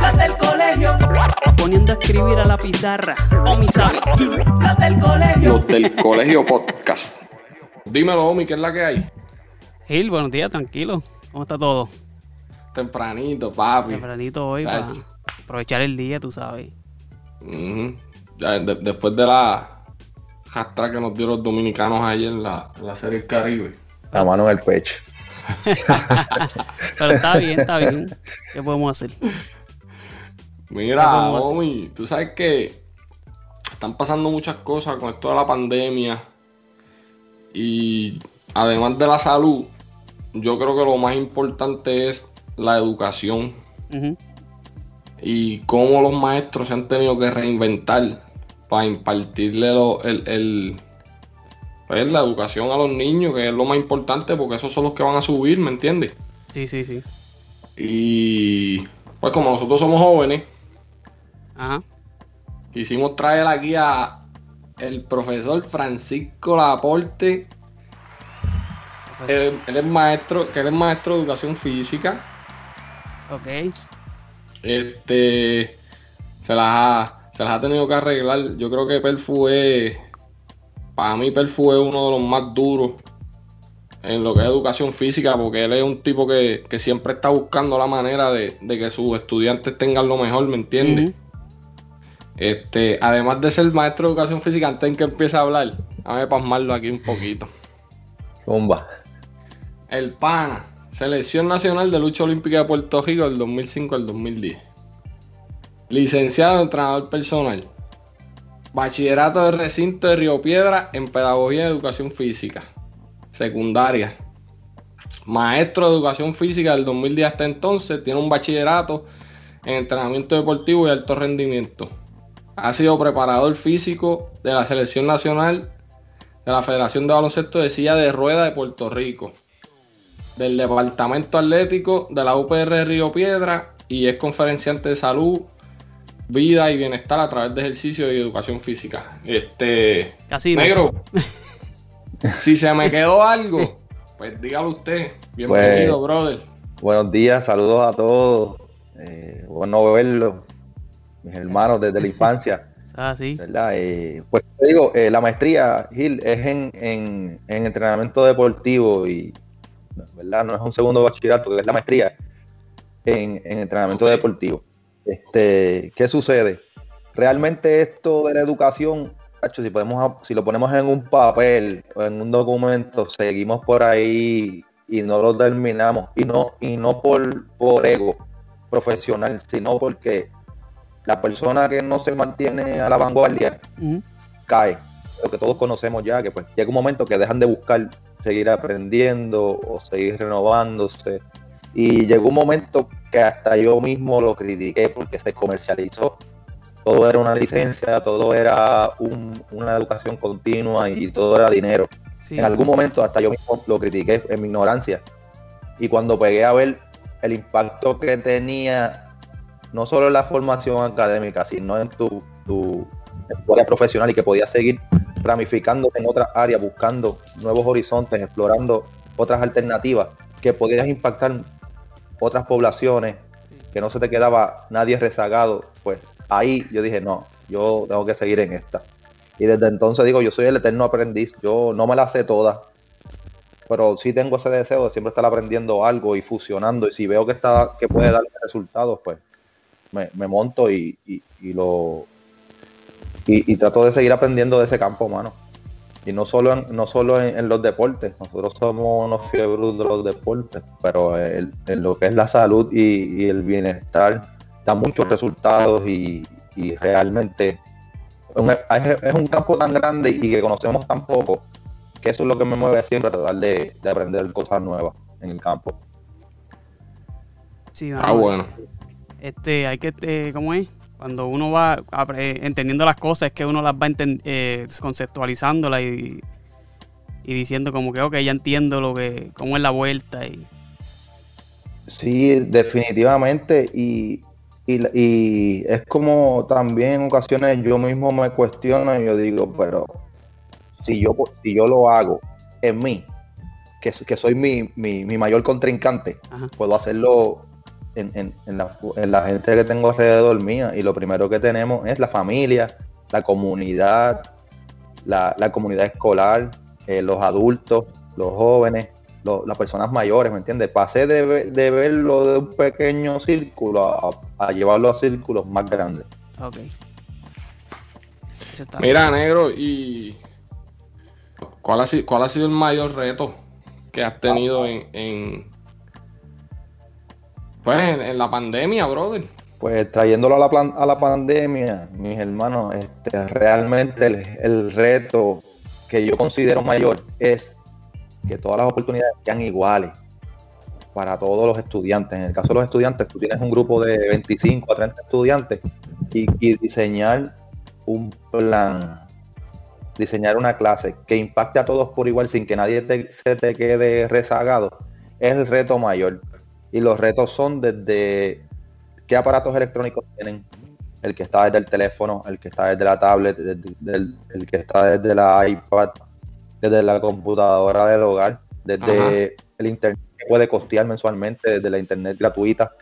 La del colegio. Poniendo a escribir a la pizarra. O mi sabe. La del colegio. Los del colegio podcast. Dímelo, Omi, ¿qué es la que hay? Gil, buenos días, tranquilo. ¿Cómo está todo? Tempranito, papi. Tempranito hoy para aprovechar el día, tú sabes. Ya, de- después de la jastra que nos dio los dominicanos ayer en la, en la serie del Caribe. La mano en el pecho. Pero está bien, está bien. ¿Qué podemos hacer? Mira. Omi, tú sabes que están pasando muchas cosas con esto de la pandemia. Y además de la salud, yo creo que lo más importante es la educación. Y cómo los maestros se han tenido que reinventar para impartirle lo- el, el- pues, la educación a los niños, que es lo más importante, porque esos son los que van a subir, ¿me entiendes? Sí, sí, sí. Y pues como nosotros somos jóvenes, Ajá. quisimos traer aquí a el profesor Francisco Laporte. Él, él es maestro, que él es maestro de educación física. ok. Este se las ha, se las ha tenido que arreglar. Yo creo que Perfu es, para mí Perfu es uno de los más duros en lo que es educación física, porque él es un tipo que, que siempre está buscando la manera de, de que sus estudiantes tengan lo mejor, ¿me entiendes? Este, además de ser maestro de educación física, antes de que empiece a hablar, déjame pasmarlo aquí un poquito. Zumba. El PANA, Selección Nacional de Lucha Olímpica de Puerto Rico del 2005 al 2010. Licenciado en entrenador personal. Bachillerato de recinto de Río Piedra en Pedagogía y Educación Física. Secundaria. Maestro de Educación Física del 2010 hasta entonces. Tiene un bachillerato en entrenamiento deportivo y alto rendimiento. Ha sido preparador físico de la Selección Nacional de la Federación de Baloncesto de Silla de Rueda de Puerto Rico del Departamento Atlético de la UPR de Río Piedra y es conferenciante de salud, vida y bienestar a través de ejercicio y educación física. Este negro, si se me quedó algo, pues dígalo usted. Bienvenido, Pues- brother. Buenos días, saludos a todos. Eh, bueno verlos, mis hermanos desde la infancia, Ah, sí. ¿verdad? Eh, pues te digo, eh, la maestría, Gil, es en, en- en entrenamiento deportivo y, ¿verdad? No es un segundo bachillerato, que es la maestría en, en entrenamiento deportivo. Este, ¿Qué sucede? Realmente esto de la educación, si, podemos, si lo ponemos en un papel o en un documento, seguimos por ahí y no lo terminamos. Y no, y no por, por ego profesional, sino porque la persona que no se mantiene a la vanguardia Ujú. cae. Lo que todos conocemos ya, que pues llega un momento que dejan de buscar seguir aprendiendo o seguir renovándose. Y llegó un momento que hasta yo mismo lo critiqué porque se comercializó. Todo era una licencia, todo era un- una educación continua y todo era dinero. Sí. En algún momento hasta yo mismo lo critiqué en mi ignorancia. Y cuando pegué a ver el impacto que tenía, no solo en la formación académica, sino en tu, tu escuela profesional y que podías seguir ramificándote en otras áreas, buscando nuevos horizontes, explorando otras alternativas, que podías impactar otras poblaciones, que no se te quedaba nadie rezagado, pues ahí yo dije, no, yo tengo que seguir en esta. Y desde entonces digo, yo soy el eterno aprendiz, yo no me la sé toda, pero sí tengo ese deseo de siempre estar aprendiendo algo y fusionando. Y si veo que está, que puede dar resultados, pues me, monto y, lo y, trato de seguir aprendiendo de ese campo, mano. Y no solo en, no solo en, los deportes, nosotros somos unos fiebros de los deportes, pero en, lo que es la salud y, el bienestar da muchos resultados y, realmente es un campo tan grande y que conocemos tan poco que eso es lo que me mueve siempre a tratar de, aprender cosas nuevas en el campo. Sí, ah, bueno. Este, hay que, eh, ¿cómo es? Cuando uno va entendiendo las cosas, es que uno las va eh, conceptualizándolas y, y diciendo como que, ok, ya entiendo lo que, cómo es la vuelta. Y... Sí, definitivamente. Y, y, es como también en ocasiones yo mismo me cuestiono y yo digo, pero si yo, si yo lo hago en mí, que, que soy mi, mi, mi mayor contrincante, puedo hacerlo en, la, gente que tengo alrededor mía. Y lo primero que tenemos es la familia, la comunidad, la, comunidad escolar, eh, los adultos, los jóvenes, las personas mayores, ¿me entiendes? Pasé de, de, verlo de un pequeño círculo a, llevarlo a círculos más grandes. Ok. Mira, negro, y ¿cuál ha, sido, ¿cuál ha sido el mayor reto que has tenido en pues en, la pandemia, brother. Pues trayéndolo a la, a la pandemia, mis hermanos, este, realmente el, reto que yo considero mayor es que todas las oportunidades sean iguales para todos los estudiantes. En el caso de los estudiantes, tú tienes un grupo de 25 a 30 estudiantes y, y diseñar un plan, diseñar una clase que impacte a todos por igual sin que nadie se te quede rezagado, es el reto mayor. Y los retos son desde qué aparatos electrónicos tienen, el que está desde el teléfono, el que está desde la tablet, el que está desde la iPad, desde la computadora del hogar, desde el internet que puede costear mensualmente, desde la internet gratuita,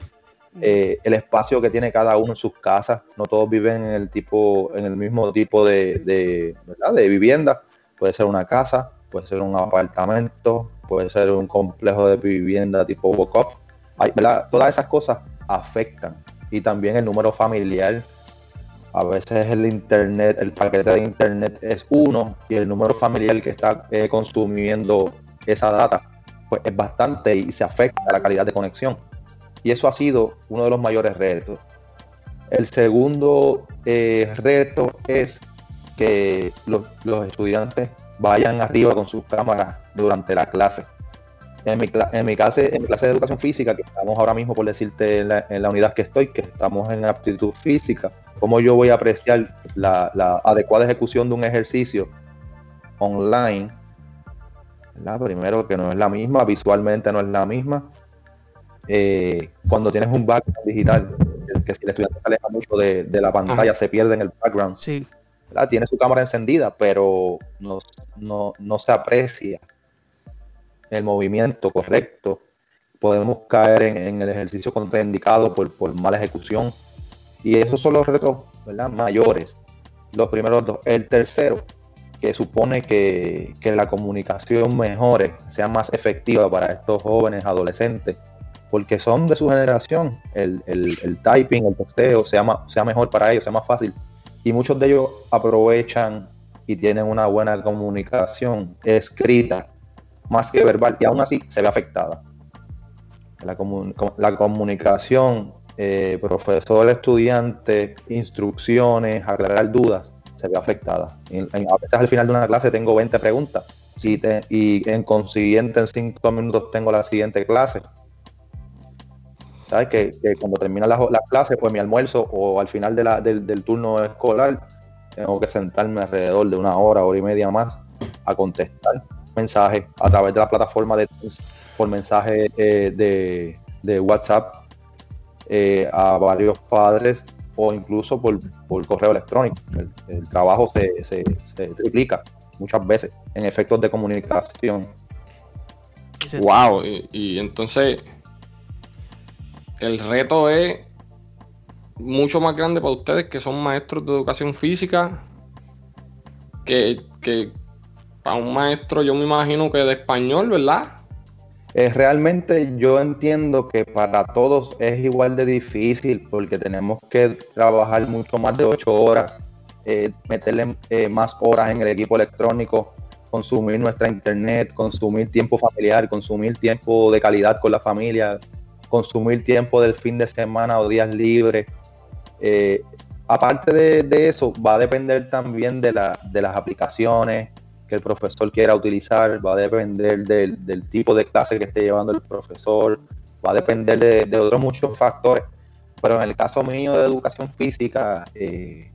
eh, el espacio que tiene cada uno en sus casas. No todos viven en el tipo, en el mismo tipo de, de, de vivienda. Puede ser una casa, puede ser un apartamento, puede ser un complejo de vivienda tipo Todas esas cosas afectan. Y también el número familiar. A veces el internet, el paquete de internet es uno y el número familiar que está eh, consumiendo esa data, pues es bastante y se afecta a la calidad de conexión. Y eso ha sido uno de los mayores retos. El segundo eh, reto es que los estudiantes vayan arriba con sus cámaras durante la clase en mi, en mi, clase, en clase de educación física, que estamos ahora mismo, por decirte, en la, unidad que estoy, que estamos en aptitud física, cómo yo voy a apreciar la, adecuada ejecución de un ejercicio online. Primero, que no es la misma, visualmente no es la misma. Eh, cuando tienes un background digital, que si el estudiante se aleja mucho de, la pantalla, se pierde en el background. Sí. Tiene su cámara encendida, pero no, no, no se aprecia el movimiento correcto, podemos caer en, el ejercicio contraindicado por, por mala ejecución. Y esos son los retos mayores. Los primeros dos. El tercero, que supone que, la comunicación mejore, sea más efectiva para estos jóvenes adolescentes, porque son de su generación. El, typing, el posteo, sea, sea mejor para ellos, sea más fácil. Y muchos de ellos aprovechan y tienen una buena comunicación escrita más que verbal y aún así se ve afectada. La, comunicación, eh, profesor-estudiante, instrucciones, aclarar dudas, se ve afectada. a veces al final de una clase tengo 20 preguntas y, y en consiguiente en 5 minutos tengo la siguiente clase. ¿Sabes? Que, cuando termina la, clase, pues mi almuerzo o al final del, del turno escolar, tengo que sentarme alrededor de una hora, hora y media más a contestar mensajes a través de la plataforma de por mensaje eh, de, WhatsApp eh, a varios padres o incluso por, correo electrónico. El, trabajo se, se, triplica muchas veces en efectos de comunicación. Wow, y, entonces el reto es mucho más grande para ustedes que son maestros de educación física que, que para un maestro yo me imagino que de español, ¿verdad? Eh, realmente yo entiendo que para todos es igual de difícil porque tenemos que trabajar mucho más de ocho horas, eh, meterle eh, más horas en el equipo electrónico, consumir nuestra internet, consumir tiempo familiar, consumir tiempo de calidad con la familia, consumir tiempo del fin de semana o días libres. aparte de, eso, va a depender también de las aplicaciones, que el profesor quiera utilizar, va a depender del, tipo de clase que esté llevando el profesor, va a depender de, otros muchos factores. Pero en el caso mío de educación física, eh,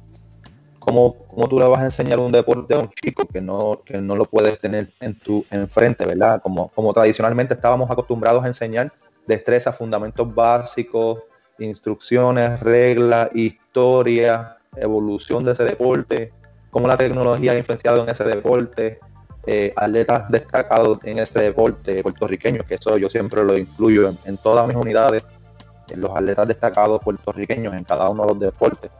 ¿cómo, tú le vas a enseñar un deporte a un chico que no, que no lo puedes tener en tu enfrente, ¿verdad? Como, como tradicionalmente estábamos acostumbrados a enseñar destrezas, fundamentos básicos, instrucciones, reglas, historia, evolución de ese deporte, cómo la tecnología ha influenciado en ese deporte, eh, atletas destacados en ese deporte puertorriqueños, que eso yo siempre lo incluyo en, todas mis unidades, en los atletas destacados puertorriqueños en cada uno de los deportes.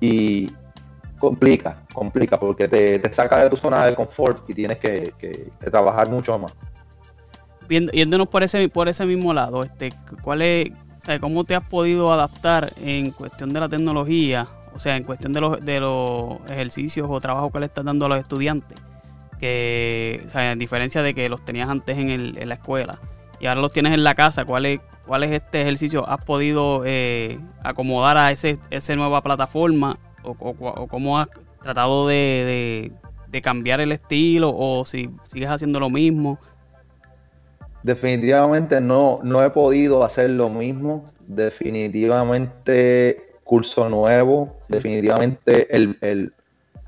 Y complica, complica, porque te, saca de tu zona de confort y tienes que, trabajar mucho más. Yéndonos por ese, por ese mismo lado, este, ¿cuál es, ¿cómo te has podido adaptar en cuestión de la tecnología o sea, en cuestión de los, de los ejercicios o trabajos que le estás dando a los estudiantes, que, o en diferencia de que los tenías antes en, el, en la escuela y ahora los tienes en la casa, ¿cuál es, cuál es este ejercicio has podido eh, acomodar a ese, esa nueva plataforma o, cómo has tratado de, de, cambiar el estilo o si sigues haciendo lo mismo? Definitivamente no, no he podido hacer lo mismo. Definitivamente curso nuevo. Definitivamente el, el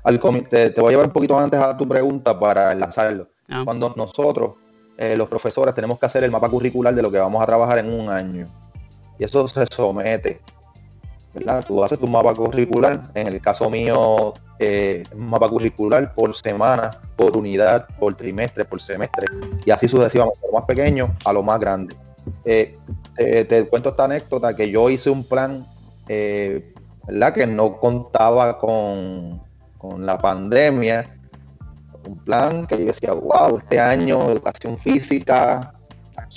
al te, te, voy a llevar un poquito antes a tu pregunta para lanzarlo. Ah. Cuando nosotros, eh, los profesores, tenemos que hacer el mapa curricular de lo que vamos a trabajar en un año. Y eso se somete. ¿verdad? Tú haces tu mapa curricular. En el caso mío, eh, un mapa curricular por semana, por unidad, por trimestre, por semestre. Y así sucesivamente, lo más pequeño a lo más grande. Eh, te cuento esta anécdota que yo hice un plan eh, ¿verdad? Que no contaba con, la pandemia. Un plan que yo decía, wow, este año educación física,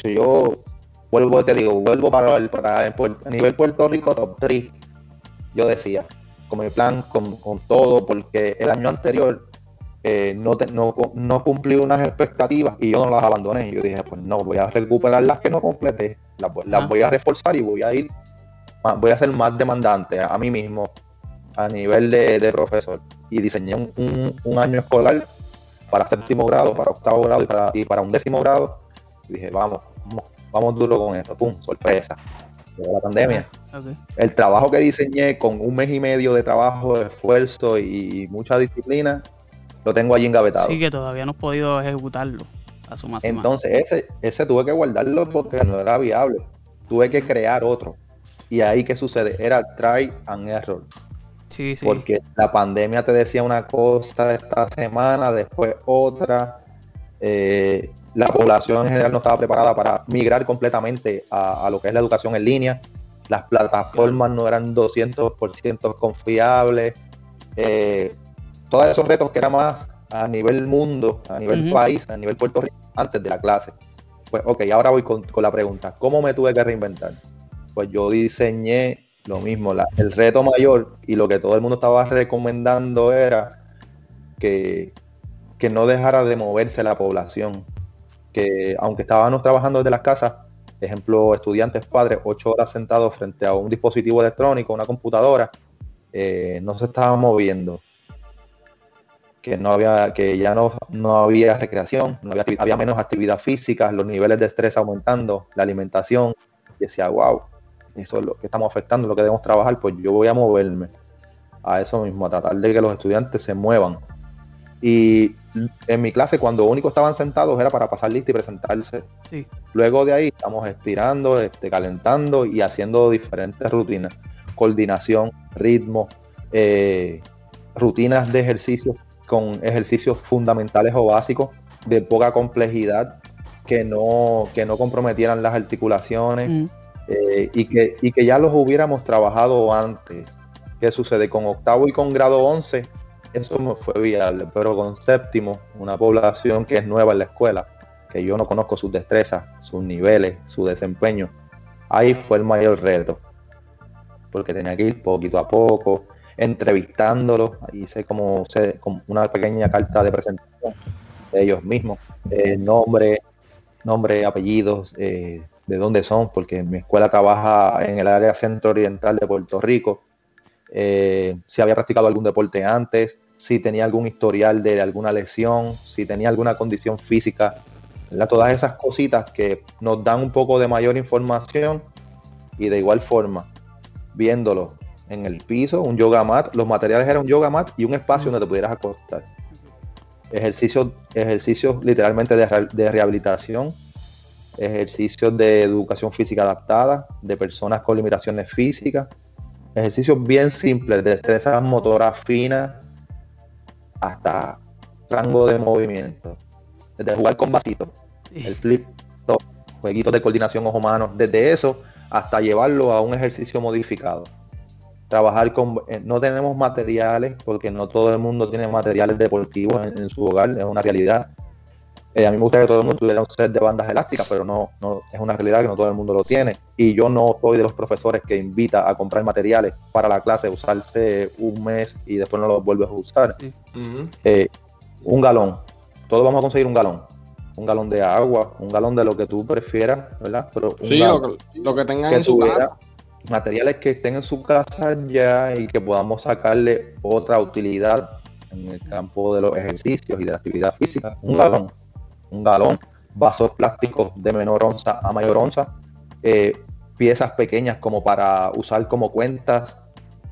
yo vuelvo, te digo, vuelvo para, el, para a nivel Puerto Rico top 3. Yo decía, con mi plan, con, todo, porque el año anterior eh, no, no, cumplí unas expectativas y yo no las abandoné. Yo dije, pues no, voy a recuperar las que no completé, las, las voy a reforzar y voy a ir voy a ser más demandante a, mí mismo a nivel de, profesor. Y diseñé un, año escolar para séptimo grado, para octavo grado y para, y para un décimo grado. Y dije, vamos, vamos, duro con esto. ¡Pum! Sorpresa. la pandemia. El trabajo que diseñé con un mes y medio de trabajo, de esfuerzo y mucha disciplina, lo tengo allí engavetado. Sí, que todavía no he podido ejecutarlo a su máxima. Entonces, ese, ese tuve que guardarlo porque no era viable. Tuve que crear otro. Y ahí que sucede, era try and error. Sí, sí. Porque la pandemia te decía una cosa esta semana, después otra. Eh, la población en general no estaba preparada para migrar completamente a, lo que es la educación en línea. Las plataformas no eran 200% confiables. Eh, todos esos retos que eran más a nivel mundo, a nivel país, a nivel Puerto Rico, antes de la clase. Pues ok, ahora voy con la pregunta. ¿Cómo me tuve que reinventar? Pues yo diseñé lo mismo. el reto mayor y lo que todo el mundo estaba recomendando era que, no dejara de moverse la población. Que aunque estábamos trabajando desde las casas, ejemplo, estudiantes, padres, ocho horas sentados frente a un dispositivo electrónico, una computadora, eh, no se estaban moviendo. Que no había, que ya no, no había recreación, no había, había menos actividad física, los niveles de estrés aumentando, la alimentación. Y decía, wow, eso es lo que estamos afectando, lo que debemos trabajar, pues yo voy a moverme a eso mismo, a tratar de que los estudiantes se muevan. Y en mi clase, cuando único estaban sentados, era para pasar lista y presentarse. Luego de ahí, estamos estirando, este, calentando y haciendo diferentes rutinas. Coordinación, ritmo, eh, rutinas de ejercicios con ejercicios fundamentales o básicos de poca complejidad que no, que no comprometieran las articulaciones. Mm. Eh, y, que, que ya los hubiéramos trabajado antes. ¿Qué sucede? Con octavo y con grado 11 eso me fue viable, pero con séptimo, una población que es nueva en la escuela, que yo no conozco sus destrezas, sus niveles, su desempeño, ahí fue el mayor reto, porque tenía que ir poquito a poco, entrevistándolos, hice como, como una pequeña carta de presentación de ellos mismos, eh, nombre, nombre, apellidos, eh, de dónde son, porque mi escuela trabaja en el área centro-oriental de Puerto Rico, eh, si había practicado algún deporte antes, si tenía algún historial de alguna lesión, si tenía alguna condición física, todas esas cositas que nos dan un poco de mayor información y de igual forma, viéndolo en el piso, un yoga mat, los materiales eran un yoga mat y un espacio donde te pudieras acostar. Ejercicios, ejercicios literalmente de, de rehabilitación, ejercicios de educación física adaptada, de personas con limitaciones físicas, ejercicios bien simples, de destrezas motoras finas hasta rango de movimiento, desde jugar con vasitos, el flip top, jueguitos de coordinación ojo-mano, desde eso hasta llevarlo a un ejercicio modificado. Trabajar con, eh, no tenemos materiales, porque no todo el mundo tiene materiales deportivos en su hogar, es una realidad. Eh, a mí me gustaría que todo el mundo tuviera un set de bandas elásticas, pero no, no es una realidad que no todo el mundo lo tiene. Y yo no soy de los profesores que invita a comprar materiales para la clase, usarse un mes y después no los vuelves a usar. Eh, un galón, todos vamos a conseguir un galón. Un galón de agua, un galón de lo que tú prefieras, ¿verdad? Pero sí, lo, que tengan en su casa. Materiales que estén en su casa ya y que podamos sacarle otra utilidad en el campo de los ejercicios y de la actividad física. Un galón un galón, vasos plásticos de menor onza a mayor onza, eh, piezas pequeñas como para usar como cuentas,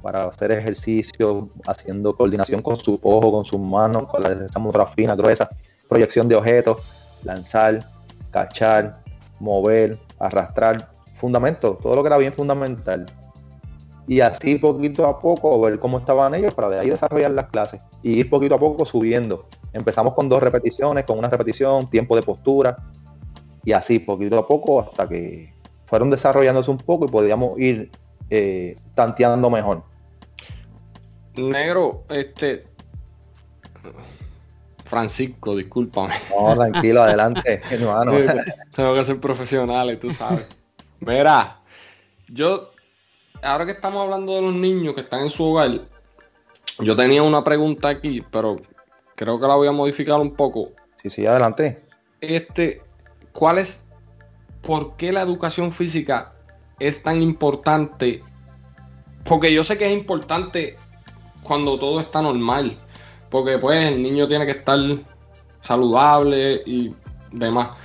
para hacer ejercicio, haciendo coordinación con su ojo, con sus manos, con la esa motora fina, gruesa, proyección de objetos, lanzar, cachar, mover, arrastrar, fundamento, todo lo que era bien fundamental. Y así poquito a poco ver cómo estaban ellos para de ahí desarrollar las clases y ir poquito a poco subiendo Empezamos con dos repeticiones, con una repetición, tiempo de postura, y así poquito a poco hasta que fueron desarrollándose un poco y podíamos ir eh, tanteando mejor. Negro, este. Francisco, discúlpame. No, tranquilo, adelante, hermano. Tengo que ser profesionales, tú sabes. Verá, yo, ahora que estamos hablando de los niños que están en su hogar, yo tenía una pregunta aquí, pero creo que la voy a modificar un poco. Sí, sí, adelante. Este, ¿cuál es, por qué la educación física es tan importante? Porque yo sé que es importante cuando todo está normal, porque pues el niño tiene que estar saludable y demás.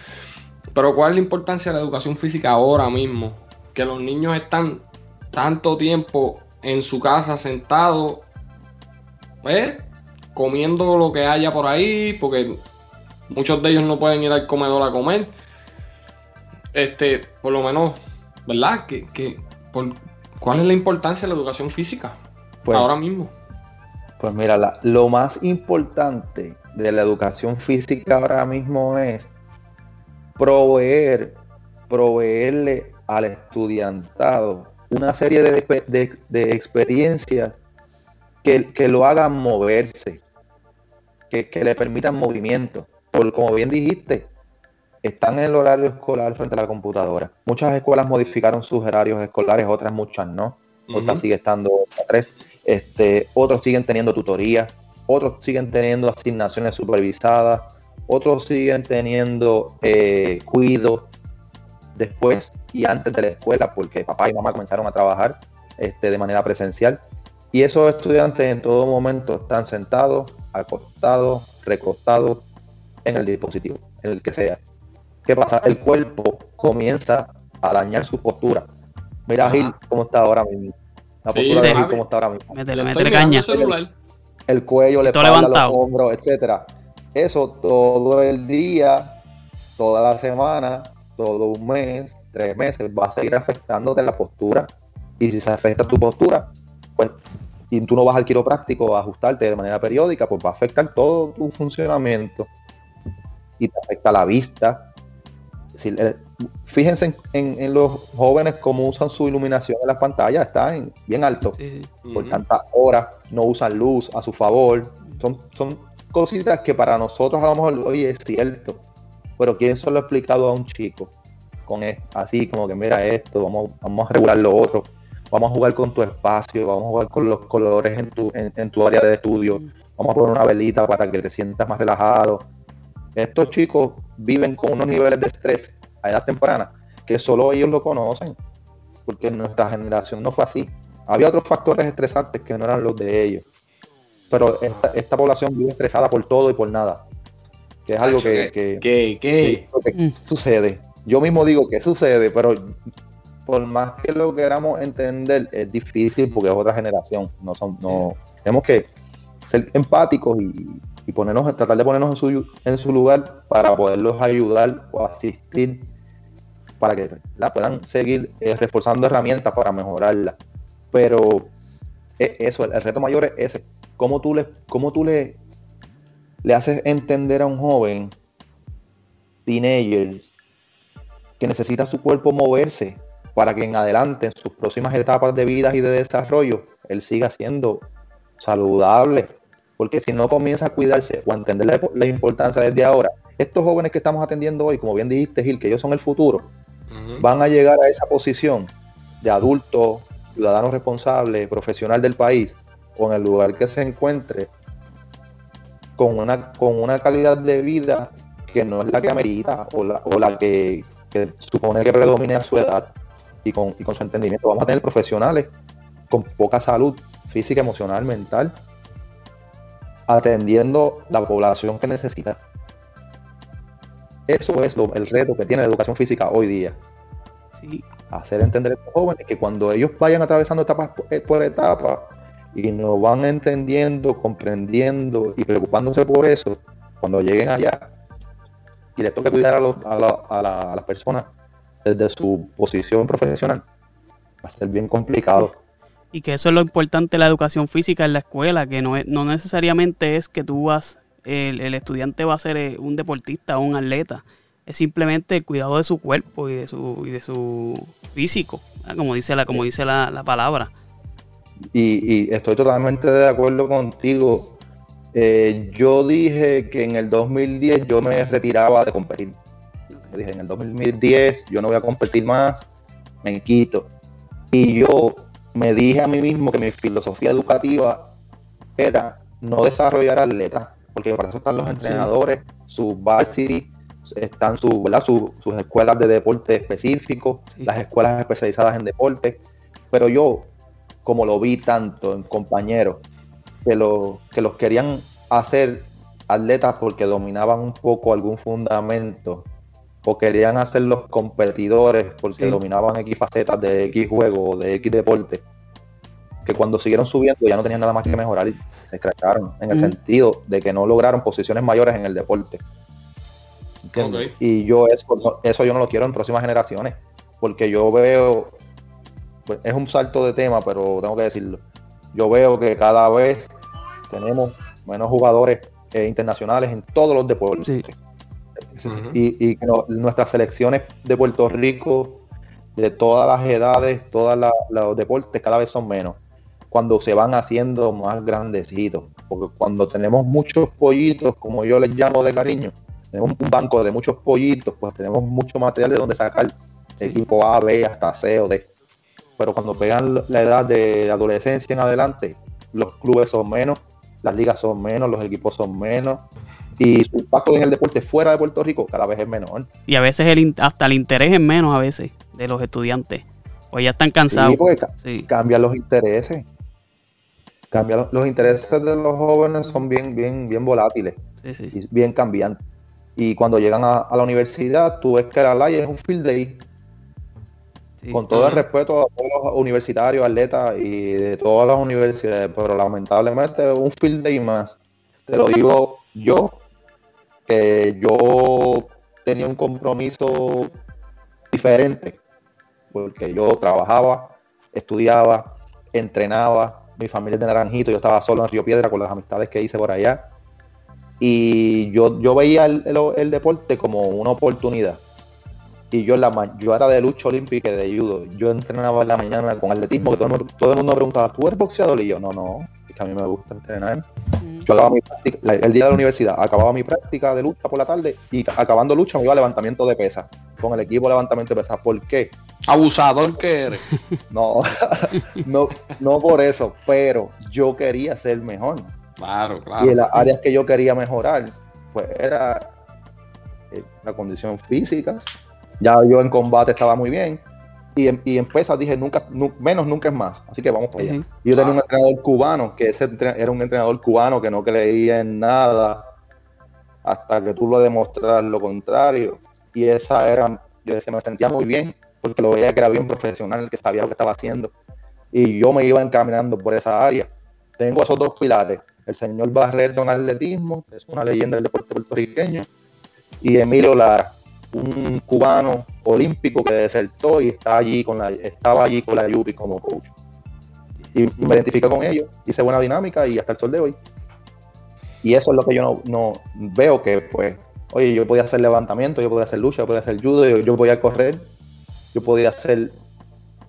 Pero ¿cuál es la importancia de la educación física ahora mismo? Que los niños están tanto tiempo en su casa sentados, pues, comiendo lo que haya por ahí, porque muchos de ellos no pueden ir al comedor a comer. Este, por lo menos, ¿verdad? Que, ¿Cuál es la importancia de la educación física pues, ahora mismo? Pues mira, lo más importante de la educación física ahora mismo es proveer, proveerle al estudiantado una serie de, experiencias que, que, lo hagan moverse, que, le permitan movimiento. Por, como bien dijiste, están en el horario escolar frente a la computadora. Muchas escuelas modificaron sus horarios escolares, otras muchas no. Otras sigue estando a tres. Este, otros siguen teniendo tutorías, otros siguen teniendo asignaciones supervisadas, otros siguen teniendo eh, cuido después y antes de la escuela, porque papá y mamá comenzaron a trabajar este, de manera presencial. Y esos estudiantes en todo momento están sentados, acostados, recostados en el dispositivo, en el que sea. ¿Qué pasa? El cuerpo comienza a dañar su postura. Mira Gil cómo está ahora mismo. La postura de Gil cómo está ahora mismo. Métele, caña. El, cuello, le espalda, los hombros, etcétera. Eso todo el día, toda la semana, todo un mes, tres meses, va a seguir afectándote la postura. Y si se afecta tu postura, pues y tú no vas al quiropráctico a ajustarte de manera periódica, pues va a afectar todo tu funcionamiento y te afecta la vista. Eh, fíjense en, los jóvenes cómo usan su iluminación en las pantallas, está en, bien alto. Por tantas horas no usan luz a su favor, son, son cositas que para nosotros a lo mejor, oye, es cierto, pero ¿quién se lo ha explicado a un chico? Con así como que mira esto, vamos, vamos a regular lo otro, vamos a jugar con tu espacio, vamos a jugar con los colores en tu, en, tu área de estudio, vamos a poner una velita para que te sientas más relajado. Estos chicos viven con unos niveles de estrés a edad temprana que solo ellos lo conocen, porque nuestra generación no fue así. Había otros factores estresantes que no eran los de ellos, pero esta, población vive estresada por todo y por nada, que es algo que, que, mm. sucede. Yo mismo digo que sucede, pero por más que lo queramos entender, es difícil porque es otra generación. No son, no, tenemos que ser empáticos y, ponernos, tratar de ponernos en su, en su lugar para poderlos ayudar o asistir para que la puedan seguir eh, reforzando herramientas para mejorarla. Pero eh, eso, el, reto mayor es ese. ¿Cómo tú le, cómo tú le, le haces entender a un joven, teenager, que necesita su cuerpo moverse para que en adelante, en sus próximas etapas de vida y de desarrollo, él siga siendo saludable? Porque si no comienza a cuidarse o a entender la, la importancia desde ahora, estos jóvenes que estamos atendiendo hoy, como bien dijiste, Gil, que ellos son el futuro, van a llegar a esa posición de adulto, ciudadano responsable, profesional del país, o en el lugar que se encuentre, con una, con una calidad de vida que no es la que amerita o la, o la que, supone que predomine a su edad y con, y con su entendimiento. Vamos a tener profesionales con poca salud física, emocional, mental, atendiendo la población que necesita. Eso es el reto que tiene la educación física hoy día. Hacer entender a los jóvenes que cuando ellos vayan atravesando etapas por etapas y nos van entendiendo, comprendiendo y preocupándose por eso, cuando lleguen allá y les toque cuidar a, las personas desde su posición profesional, va a ser bien complicado. Y que eso es lo importante de la educación física en la escuela, que no, no necesariamente es que tú vas el, estudiante va a ser eh, un deportista o un atleta. Es simplemente el cuidado de su cuerpo y de su, y de su físico, como dice la, como dice la, palabra. Y, estoy totalmente de acuerdo contigo. Eh, yo dije que en el 2010 yo me retiraba de competir. Dije, en el 2010 yo no voy a competir más, me quito. Y yo me dije a mí mismo que mi filosofía educativa era no desarrollar atletas, porque para eso están los entrenadores, sus varsity, están sus escuelas de deporte específicos, las escuelas especializadas en deporte, pero yo, como lo vi tanto en compañeros, que, lo, que los querían hacer atletas porque dominaban un poco algún fundamento, o querían hacer los competidores porque dominaban X facetas de X juego o de X deporte, que cuando siguieron subiendo ya no tenían nada más que mejorar se escracharon en el sentido de que no lograron posiciones mayores en el deporte. Y yo eso, eso yo no lo quiero en próximas generaciones, porque yo veo, pues, es un salto de tema, pero tengo que decirlo, yo veo que cada vez tenemos menos jugadores eh, internacionales en todos los deportes. Y, nuestras selecciones de Puerto Rico, de todas las edades, todos los deportes, cada vez son menos. Cuando se van haciendo más grandecitos. Porque cuando tenemos muchos pollitos, como yo les llamo de cariño, tenemos un banco de muchos pollitos, pues tenemos mucho material de donde sacar. Equipo A, B, hasta C o D. Pero cuando pegan la edad de adolescencia en adelante, los clubes son menos, las ligas son menos, los equipos son menos y su impacto en el deporte fuera de Puerto Rico cada vez es menor. Y a veces el, hasta el interés es menos a veces de los estudiantes. Pues ya están cansados. Sí, cambian los intereses los intereses de los jóvenes son bien, bien, bien volátiles y bien cambiantes. Y cuando llegan a, la universidad, tú ves que la ley es un field day. Con todo el respeto a todos los universitarios, atletas y de todas las universidades, pero lamentablemente es un field day más. Te lo digo yo, que yo tenía un compromiso diferente, porque yo trabajaba, estudiaba, entrenaba, mi familia es de Naranjito, yo estaba solo en Río Piedra con las amistades que hice por allá. Y yo, yo veía el, deporte como una oportunidad. Y yo, la, yo era de lucha olímpica y de judo. Yo entrenaba en la mañana con atletismo, que todo el mundo, todo el mundo me preguntaba, ¿tú eres boxeador? Y yo, no, no, que a mí me gusta entrenar. Mm. Yo acababa mi práctica, la- el día de la universidad, acababa mi práctica de lucha por la tarde y acabando lucha me iba a levantamiento de pesas, con el equipo de levantamiento de pesas. ¿Por qué? Abusador que eres. No, no, no por eso, pero yo quería ser mejor. Claro, Y claro. en las áreas que yo quería mejorar, pues era eh, la condición física. Ya yo en combate estaba muy bien. Y en, y en pesas dije, nunca, nu- menos nunca es más. Así que vamos para allá. Ujú. Y yo tenía un entrenador cubano, que ese era un entrenador cubano que no creía en nada hasta que tú lo demostraras lo contrario. Y esa era, yo decía, me sentía muy bien, porque lo veía que era bien profesional, que sabía lo que estaba haciendo. Y yo me iba encaminando por esa área. Tengo esos dos pilares. El señor Barreto en atletismo, que es una leyenda del deporte puertorriqueño, y Emilio Lara, un cubano olímpico que desertó y está allí con la, estaba allí con la Yupi como coach. Y, y me identifiqué con ellos, hice buena dinámica y hasta el sol de hoy. Y eso es lo que yo no, no veo que, pues, oye, yo podía hacer levantamiento, yo podía hacer lucha, yo podía hacer judo, yo, yo podía correr, yo podía hacer,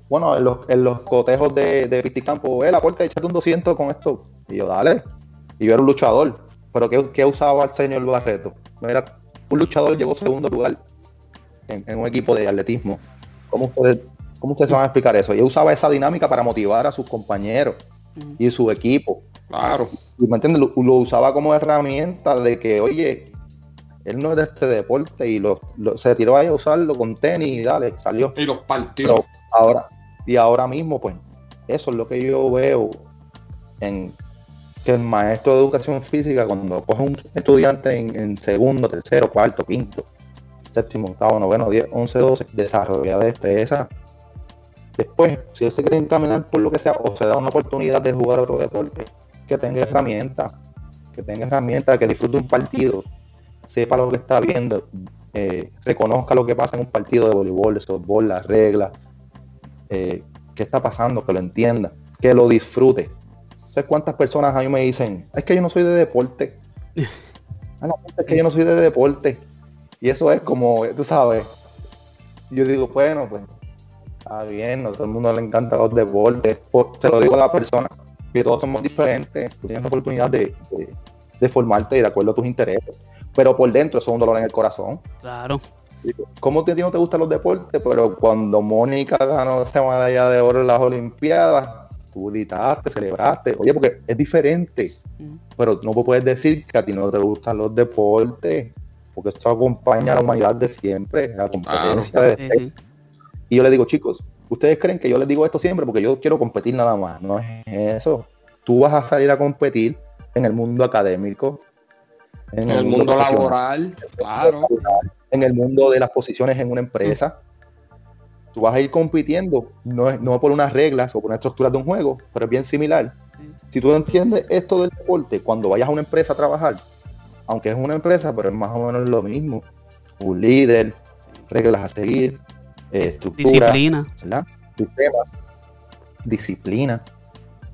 bueno, en los, en los cotejos de, de Pisticampo, el aporte, échate un 200 con esto. Y yo, dale. Y yo era un luchador. Pero ¿qué, qué usaba el señor Barreto? Era un luchador, llegó segundo lugar en, en un equipo de atletismo. ¿Cómo ustedes, ¿Cómo ustedes se van a explicar eso? Y él usaba esa dinámica para motivar a sus compañeros y su equipo. Claro. Y, ¿Me entiendes? Lo, lo usaba como herramienta de que, oye, él no es de este deporte y lo, lo- se tiró ahí a usarlo con tenis y dale, salió. Y los partidos. Pero ahora, y ahora mismo, pues, eso es lo que yo veo en que el maestro de educación física, cuando coge un estudiante en, en segundo, tercero, cuarto, quinto, séptimo, octavo, noveno, diez, once, doce, desarrolla destreza. Después, si él se quiere encaminar por lo que sea, o se da una oportunidad de jugar otro deporte, que tenga herramientas, que tenga herramientas, que disfrute un partido, sepa lo que está viendo, eh, reconozca lo que pasa en un partido de voleibol, de softball, las reglas, eh, qué está pasando, que lo entienda, que lo disfrute. ¿Sabes cuántas personas a mí me dicen, es que yo no soy de deporte? Ah, no, es que yo no soy de deporte. Y eso es como, tú sabes, yo digo, bueno, pues, está bien, no a todo el mundo le encantan los deportes. Por- te lo digo a la persona, que todos somos diferentes, tú tienes la oportunidad de, de- de formarte de acuerdo a tus intereses. Pero por dentro eso es un dolor en el corazón. Claro. ¿Cómo te, a ti no te gustan los deportes? Pero cuando Mónica ganó esa medalla de oro en las Olimpiadas, tú gritaste, celebraste. Oye, porque es diferente. Ujú. Pero no puedes decir que a ti no te gustan los deportes, porque eso acompaña a la humanidad de siempre, a la competencia. de- Ujú. Y yo le digo, chicos, ¿ustedes creen que yo les digo esto siempre porque yo quiero competir nada más? No es eso. Tú vas a salir a competir en el mundo académico, En el mundo laboral. Claro. en el mundo de las posiciones en una empresa. Tú vas a ir compitiendo, no, es- no por unas reglas o por unas estructuras de un juego, pero es bien similar. Si tú entiendes esto del deporte, cuando vayas a una empresa a trabajar, aunque es una empresa, pero es más o menos lo mismo. Un líder, reglas a seguir, eh, estructura, Disciplina. ¿verdad? Sistema, disciplina,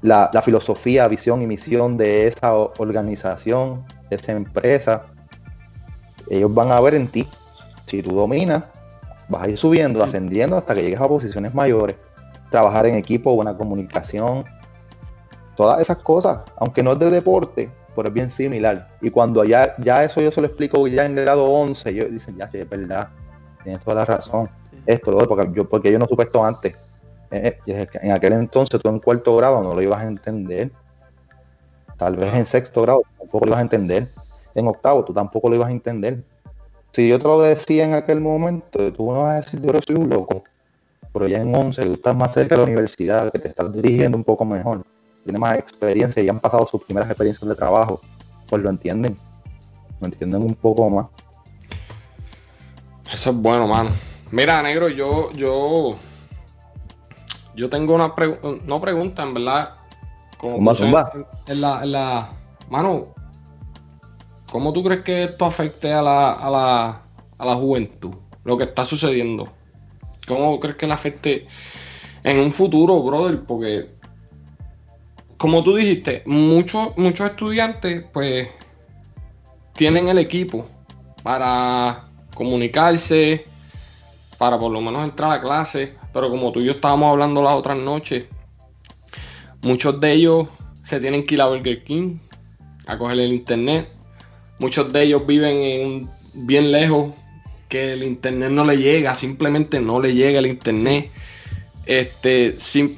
la, la filosofía, visión y misión de esa organización, de esa empresa. Ellos van a ver en ti. Si tú dominas, vas a ir subiendo, ascendiendo hasta que llegues a posiciones mayores. Trabajar en equipo, buena comunicación, todas esas cosas, aunque no es de deporte, pero es bien similar. Y cuando ya, ya eso yo se lo explico ya en grado 11, ellos dicen, ya, sí, es verdad, tienes toda la razón Sí. esto, lo otro, porque yo, porque yo no supe esto antes. Eh, eh, en aquel entonces tú en cuarto grado no lo ibas a entender. Tal vez en sexto grado tampoco lo ibas a entender. En octavo tú tampoco lo ibas a entender. Si yo te lo decía en aquel momento, tú no vas a decir, yo soy un loco. Pero ya en 11, tú estás más cerca de la universidad, que te estás dirigiendo un poco mejor. Tienes más experiencia y han pasado sus primeras experiencias de trabajo. Pues lo entienden. Lo entienden un poco más. Eso es bueno, mano. Mira, negro, yo, yo, yo tengo una pregunta, no pregunta, en verdad. Como Zumba, zumba. En, en la, en la, mano, ¿cómo tú crees que esto afecte a la, a la, a la juventud? Lo que está sucediendo. ¿Cómo crees que le afecte en un futuro, brother? Porque, como tú dijiste, muchos, muchos estudiantes, pues, tienen el equipo para comunicarse, para por lo menos entrar a clase, pero como tú y yo estábamos hablando las otras noches, muchos de ellos se tienen que ir a Burger King a coger el internet. Muchos de ellos viven en bien lejos, que el internet no le llega, simplemente no le llega el internet. Este, sin,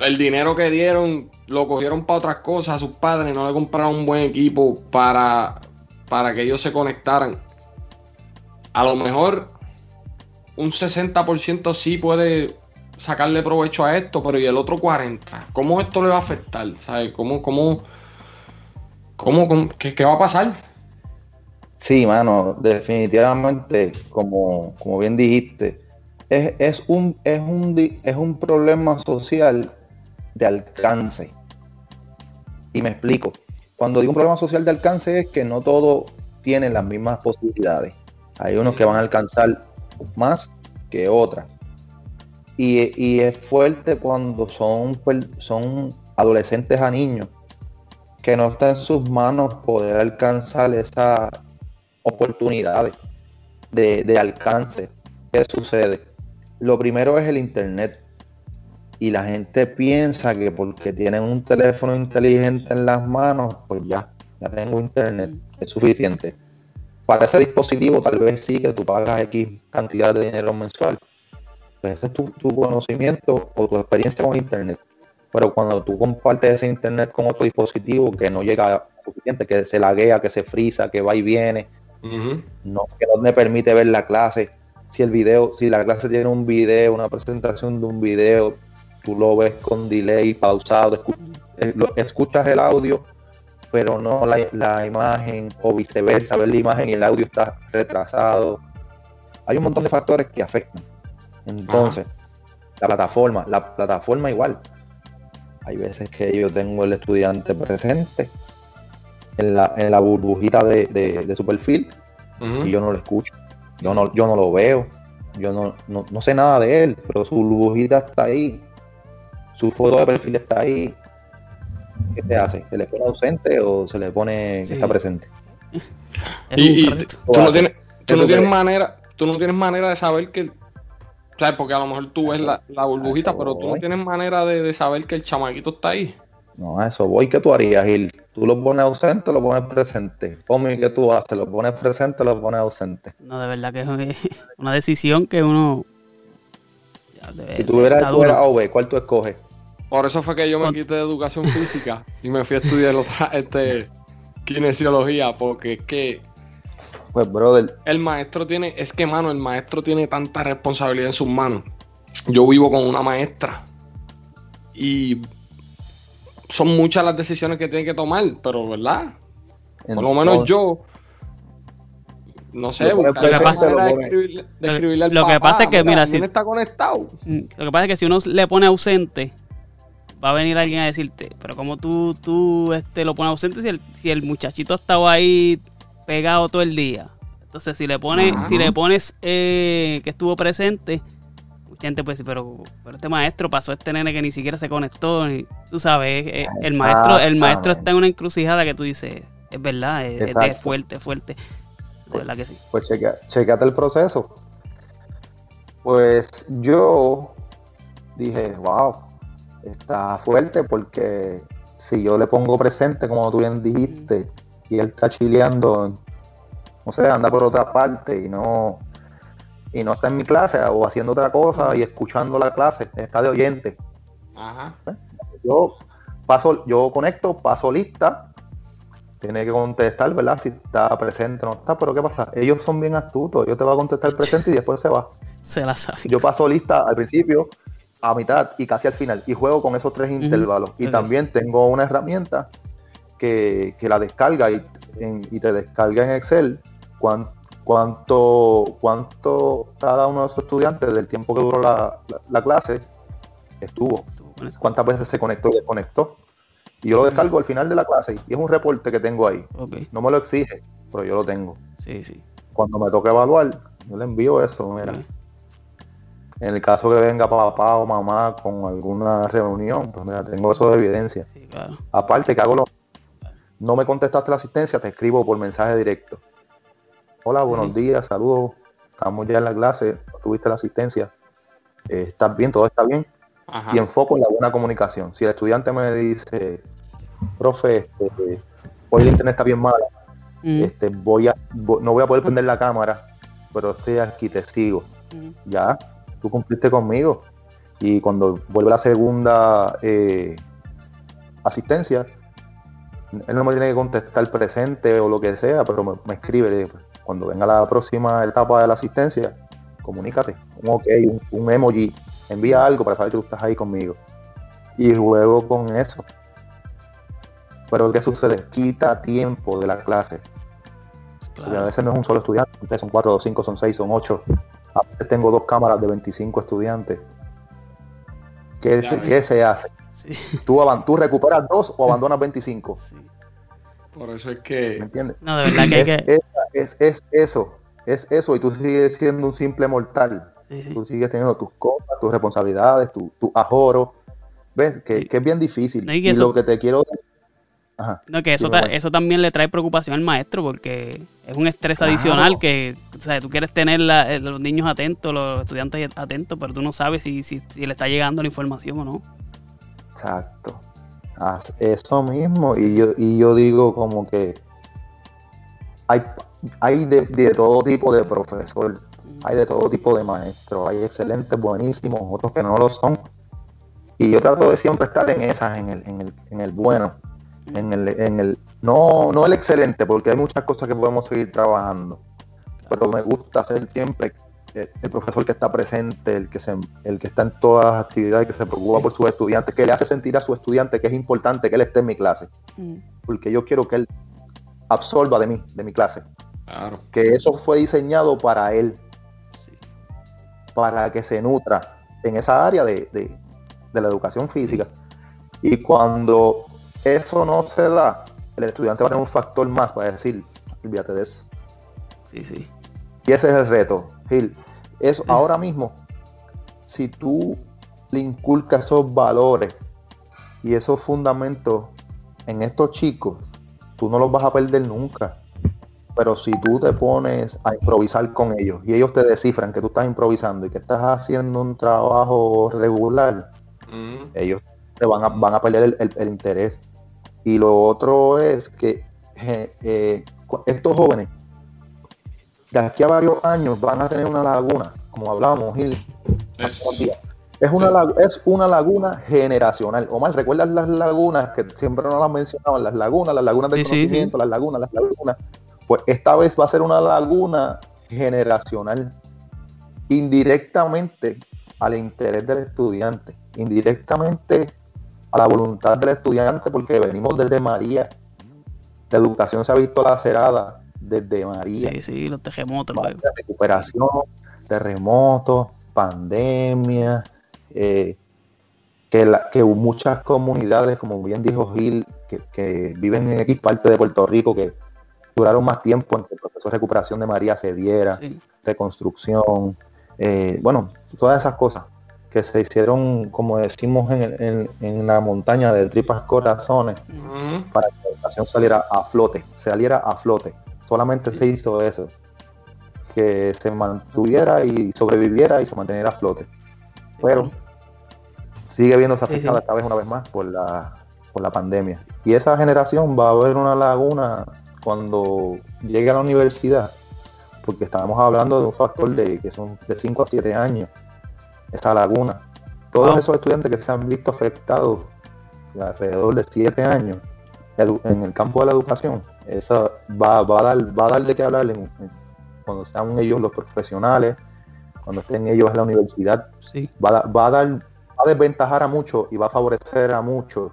el dinero que dieron lo cogieron para otras cosas a sus padres, no le compraron un buen equipo para, para que ellos se conectaran. A lo mejor un 60% sí puede sacarle provecho a esto, pero ¿y el otro 40%? ¿Cómo esto le va a afectar? ¿Sabes? ¿Cómo, cómo, cómo, qué, va a pasar? Sí, mano, definitivamente, como, como bien dijiste, es, es, un, es, un, es un problema social de alcance. Y me explico. Cuando digo un problema social de alcance es que no todos tienen las mismas posibilidades. Hay unos que van a alcanzar más que otras. Y, es fuerte cuando son, son adolescentes a niños que no está en sus manos poder alcanzar esas oportunidades de, de alcance. ¿Qué sucede? Lo primero es el Internet. Y la gente piensa que porque tienen un teléfono inteligente en las manos, pues ya, ya tengo Internet, es suficiente. Para ese dispositivo tal vez sí que tú pagas X cantidad de dinero mensual. Pues ese es tu, conocimiento o tu experiencia con Internet. Pero cuando tú compartes ese Internet con otro dispositivo que no llega suficiente, que se laguea, que se frisa, que va y viene, no, que no me permite ver la clase, si el video, si la clase tiene un video, una presentación de un video, tú lo ves con delay, pausado, eh, escuchas el audio, pero no la, imagen, o viceversa, ver la imagen y el audio está retrasado. Hay un montón de factores que afectan. Entonces, la plataforma, la plataforma igual. Hay veces que yo tengo el estudiante presente en la, en la burbujita de, su perfil y yo no lo escucho. Yo no, yo no lo veo, yo no, no, sé nada de él, pero su burbujita está ahí, su foto de perfil está ahí. ¿Qué te hace? ¿Se le pone ausente o se le pone que está presente? y, tú, no tienes, tú no tienes manera, tú no tienes manera de saber que ¿Sabes? Porque a lo mejor tú ves la, burbujita, pero tú no tienes manera de, de, saber que el chamaquito está ahí. No, eso voy. ¿Qué tú harías, Gil? ¿Tú lo pones ausente o lo pones presente? Omi, ¿qué tú haces? ¿Lo pones presente o lo pones ausente? No, de verdad que es una decisión que uno... si tú hubieras A o B, ¿cuál tú escoges? Por eso fue que yo me quité de educación física y me fui a estudiar otra, este, kinesiología, porque es que... Pues, brother... El maestro tiene... Es que, mano, el maestro tiene tanta responsabilidad en sus manos. Yo vivo con una maestra y son muchas las decisiones que tiene que tomar, pero ¿verdad? Por lo menos yo, no sé, buscar lo que pasa, lo, que pasa es que, mira, si está conectado. Mm, lo que pasa es que si uno le pone ausente, va a venir alguien a decirte, pero como tú, tú este, lo pones ausente si el, si el muchachito estaba ahí pegado todo el día. Entonces, si le pones, si le pones eh, que estuvo presente, gente puede decir, pero, pero este maestro pasó este nene que ni siquiera se conectó. Y, tú sabes, eh, el maestro, el maestro está en una encrucijada que tú dices, es verdad, es, fuerte, fuerte. De verdad que sí. Pues checa, checate el proceso. Pues yo dije, wow, está fuerte porque si yo le pongo presente, como tú bien dijiste, y él está chileando, no sé, anda por otra parte y no, y no está en mi clase o haciendo otra cosa y escuchando la clase, está de oyente. Ajá. Yo paso, yo conecto, paso lista, tiene que contestar, ¿verdad? Si está presente o no está, pero ¿qué pasa? Ellos son bien astutos, yo te voy a contestar presente y después se va. Se la sabe. Yo paso lista al principio, a mitad y casi al final, y juego con esos tres intervalos. Y también tengo una herramienta que, la descarga y, y te descarga en Excel cuánto cuánto, cuánto cada uno de esos estudiantes del tiempo que duró la, clase estuvo, cuántas veces se conectó y desconectó. Y yo lo descargo al final de la clase y es un reporte que tengo ahí. No me lo exige, pero yo lo tengo. Sí, sí. Cuando me toque evaluar, yo le envío eso, mira. En el caso que venga papá o mamá con alguna reunión, pues mira, tengo eso de evidencia. Aparte que hago lo... No me contestaste la asistencia, te escribo por mensaje directo. Hola, buenos días, saludos. Estamos ya en la clase, tuviste la asistencia. Eh, ¿Estás bien? ¿Todo está bien? Y enfoco en la buena comunicación. Si el estudiante me dice, profe, este, hoy el internet está bien mala, Mm, este, voy a, no voy a poder prender la cámara, pero estoy aquí, te sigo. mm, Ya, tú cumpliste conmigo. Y cuando vuelve la segunda eh, asistencia, él no me tiene que contestar presente o lo que sea, pero me, me escribe. digo, Cuando venga la próxima etapa de la asistencia, comunícate. Un ok, un, un emoji, envía algo para saber que tú estás ahí conmigo. Y juego con eso. Pero ¿qué sucede? Quita tiempo de la clase. Porque a veces no es un solo estudiante, son cuatro, son cinco, son seis, son ocho. A veces tengo dos cámaras de 25 estudiantes. ¿Qué, se, qué se hace? Sí, ¿Tú, aban- ¿Tú recuperas dos o abandonas 25? sí. Por eso es ¿Me que entiendes? No, de verdad que hay Es, que. es- es- es eso, es eso, y tú sigues siendo un simple mortal. sí. Tú sigues teniendo tus cosas, tus responsabilidades, tu, tu ajoro. ¿Ves? Que, Sí. que es bien difícil. No, y y que eso- lo que te quiero decir. Ajá. No, que eso, ta- eso también le trae preocupación al maestro porque es un estrés Claro. adicional que, o sea, tú quieres tener la- eh, los niños atentos, los estudiantes atentos, pero tú no sabes si, si, si le está llegando la información o no. Exacto. Eso mismo. Y yo, y yo digo como que hay, hay de, de todo tipo de profesor, hay de todo tipo de maestros, hay excelentes, buenísimos, otros que no lo son. Y yo trato de siempre estar en esas, en el, en el, en el bueno, en el, en el, no, no el excelente, porque hay muchas cosas que podemos seguir trabajando. Pero me gusta ser siempre el, el profesor que está presente, el que, se, el que está en todas las actividades, que se preocupa Sí. por sus estudiantes, que le hace sentir a su estudiante que es importante que él esté en mi clase, Mm, porque yo quiero que él absorba de mí, de mi clase, Claro. que eso fue diseñado para él, sí. para que se nutra en esa área de, de- de la educación física. Y cuando eso no se da, el estudiante va a tener un factor más para decir, olvídate de eso. Sí, sí. Y ese es el reto, Gil. Eso, ahora mismo, si tú le inculcas esos valores y esos fundamentos en estos chicos, tú no los vas a perder nunca. Pero si tú te pones a improvisar con ellos y ellos te descifran que tú estás improvisando y que estás haciendo un trabajo regular, Mm, ellos te van a, van a perder el, el- el interés. Y lo otro es que eh, estos jóvenes de aquí a varios años van a tener una laguna, como hablábamos, Gil, es-. Es una, es una laguna generacional. Omar, ¿recuerdas las lagunas que siempre nos las mencionaban? Las lagunas, las lagunas del Sí, sí, sí. conocimiento, las lagunas, las lagunas. Pues esta vez va a ser una laguna generacional, indirectamente al interés del estudiante, indirectamente a la voluntad del estudiante, porque venimos desde María. La educación se ha visto lacerada desde María Sí, sí, los terremotos. lo- recuperación, terremotos, pandemia, eh, que, la- que muchas comunidades, como bien dijo Gil, que, que viven en X parte de Puerto Rico, que duraron más tiempo en que el proceso de recuperación de María se diera, Sí, reconstrucción, eh, bueno, todas esas cosas que se hicieron, como decimos en, en- en la montaña de tripas corazones, para que la educación saliera a flote, saliera a flote. Solamente se hizo eso, que se mantuviera y sobreviviera y se manteniera a flote. Pero sigue viéndose Sí, afectada sí. esta vez una vez más por la, por la pandemia. Y esa generación va a ver una laguna cuando llegue a la universidad, porque estamos hablando de un factor de que son de 5 a 7 años, esa laguna. Todos Wow. esos estudiantes que se han visto afectados de alrededor de 7 años en el campo de la educación, esa va, va, a, dar, va a dar de qué hablar en- cuando sean ellos los profesionales, cuando estén ellos en la universidad, sí. va, va a dar, va a desventajar a muchos y va a favorecer a muchos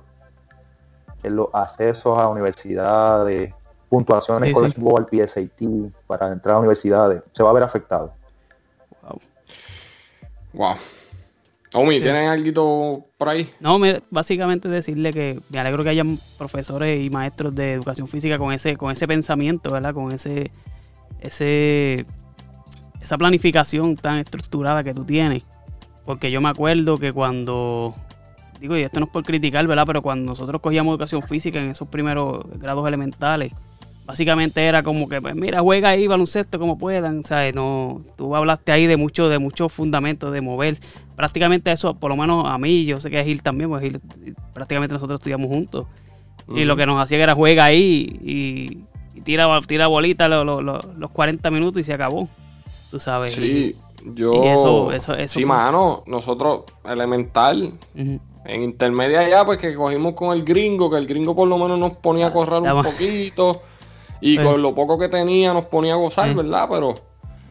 en los accesos a universidades, puntuaciones Sí, College sí. Board, PSAT, para entrar a universidades, se va a ver afectado. Wow. Omi, ¿tienen algo por ahí? No, me- básicamente decirle que me alegro que hayan profesores y maestros de educación física con ese, con ese pensamiento, ¿verdad? Con ese, ese, esa planificación tan estructurada que tú tienes. Porque yo me acuerdo que cuando, digo, y esto no es por criticar, ¿verdad? Pero cuando nosotros cogíamos educación física en esos primeros grados elementales, básicamente era como que, pues mira, juega ahí baloncesto como puedan, ¿sabes? No, tú hablaste ahí de mucho, de muchos fundamentos de mover. Prácticamente eso, por lo menos a mí, yo sé que a Gil también, porque Gil, prácticamente nosotros estudiamos juntos. Y lo que nos hacía era juega ahí y, y tira, tira bolita lo- lo- lo- los 40 minutos y se acabó. Tú sabes. Sí, yo. Y eso- eso- eso sí, fue- mano, nosotros, elemental, en intermedia ya, pues que cogimos con el gringo, que el gringo por lo menos nos ponía a correr Ya un poquito. Y Sí. con lo poco que tenía nos ponía a gozar, Sí. ¿verdad? Pero.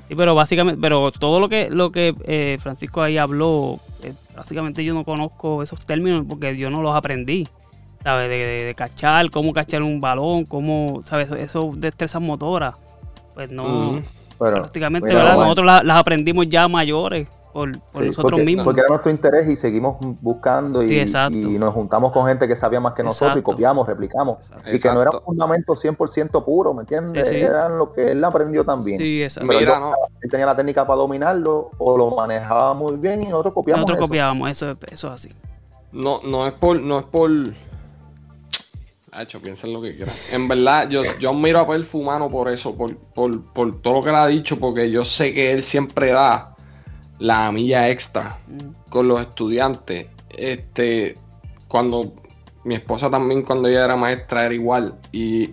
Sí, pero básicamente, pero todo lo que lo que eh, Francisco ahí habló, eh, básicamente yo no conozco esos términos porque yo no los aprendí. ¿Sabes? De, de- de cachar, cómo cachar un balón, cómo, ¿sabes? Eso destrezas motoras. Pues no. Pero, prácticamente, mira, ¿verdad? Nosotros la- las aprendimos ya mayores por, por sí, nosotros porque, mismos. Porque era nuestro interés y seguimos buscando y, Sí, exacto. y nos juntamos con gente que sabía más que nosotros y copiamos, replicamos. Exacto. Y que no era un fundamento 100% puro, ¿me entiendes? Sí, sí. Eran lo que él aprendió también. Sí, exacto. Pero Mira, yo- no. Él tenía la técnica para dominarlo o lo manejaba muy bien y nosotros copiamos Nosotros eso. copiábamos, eso, es- eso es así. No, no es por, no es por. Hacho, piensen lo que quieran. En verdad, yo, yo admiro a Perfumano por eso, por, por, por todo lo que le ha dicho, porque yo sé que él siempre da la milla extra Mm. con los estudiantes. Este, cuando mi esposa también, cuando ella era maestra, era igual. Y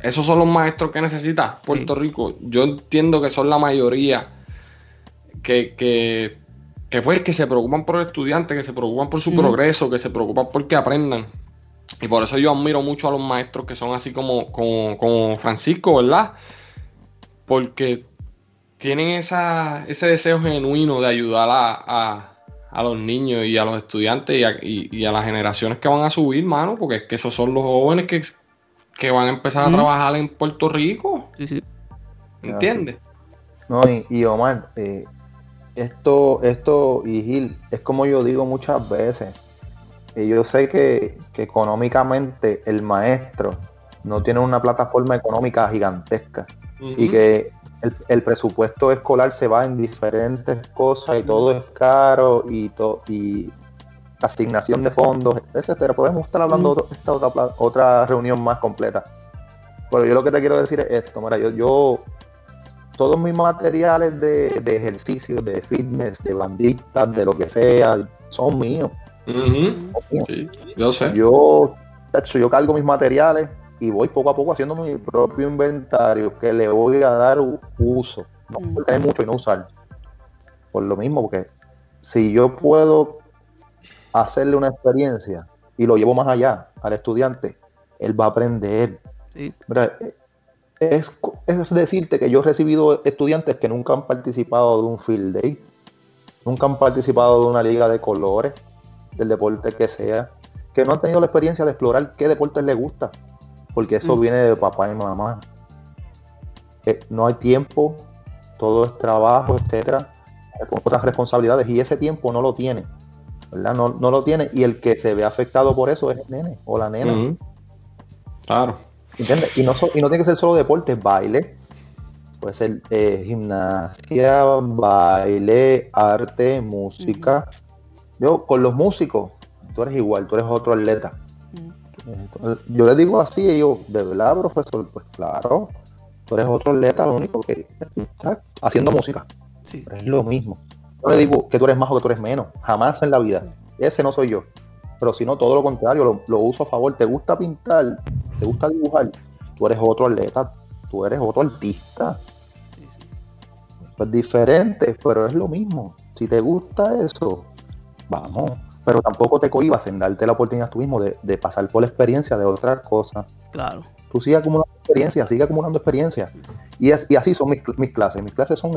esos son los maestros que necesita Puerto Sí. Rico. Yo entiendo que son la mayoría que, que, que, pues, que se preocupan por el estudiante, que se preocupan por su progreso, que se preocupan por que aprendan. Y por eso yo admiro mucho a los maestros que son así como, como, como Francisco, ¿verdad? Porque tienen esa, ese deseo genuino de ayudar a, a- a los niños y a los estudiantes y a, y- y a las generaciones que van a subir, mano, porque es que esos son los jóvenes que, que van a empezar a trabajar en Puerto Rico, Sí, sí. ¿entiendes? No, y, y Omar, eh, esto, esto, y Gil, es como yo digo muchas veces. eh, yo sé que, que económicamente el maestro no tiene una plataforma económica gigantesca y que el, el presupuesto escolar se va en diferentes cosas y todo es caro y, to- y asignación de fondos, etcétera. Podemos estar hablando de esta otra, otra reunión más completa. Pero yo lo que te quiero decir es esto, mira, yo, yo todos mis materiales de, de ejercicio, de fitness, de banditas, de lo que sea, son míos. Ujú. son míos. Sí, yo sé. Yo, tacho, yo cargo mis materiales y voy poco a poco haciendo mi propio inventario que le voy a dar uso. No Mm. tener mucho y no usar. Por lo mismo, porque si yo puedo hacerle una experiencia y lo llevo más allá al estudiante, él va a aprender. sí. Mira, es, es decirte que yo he recibido estudiantes que nunca han participado de un field day, nunca han participado de una liga de colores, del deporte que sea, que no han tenido la experiencia de explorar qué deporte les gusta, porque eso Mm. viene de papá y mamá. Eh, no hay tiempo, todo es trabajo, etcétera, otras responsabilidades, y ese tiempo no lo tiene, ¿verdad? No, no lo tiene, y el que se ve afectado por eso es el nene o la nena. Claro. ¿Entiendes? Y no, so- y no tiene que ser solo deporte, baile. Puede ser eh, gimnasia, baile, arte, música. Yo, con los músicos, tú eres igual, tú eres otro atleta. Entonces, yo le digo así, y yo, ¿de verdad, profesor? Pues claro, tú eres otro atleta, lo único que estás haciendo música. Sí. Es lo mismo. No le digo que tú eres más o que tú eres menos. Jamás en la vida. Ese no soy yo. Pero si no, todo lo contrario, lo, lo uso a favor. ¿Te gusta pintar? ¿Te gusta dibujar? Tú eres otro atleta. Tú eres otro artista. Sí, sí. Pues diferente, pero es lo mismo. Si te gusta eso, vamos. Pero tampoco te cohibas en darte la oportunidad tú mismo de, de pasar por la experiencia de otras cosas. Claro. Tú sigue acumulando experiencia, sigue acumulando experiencia. Y, es, y así son mis, mis clases. Mis clases son.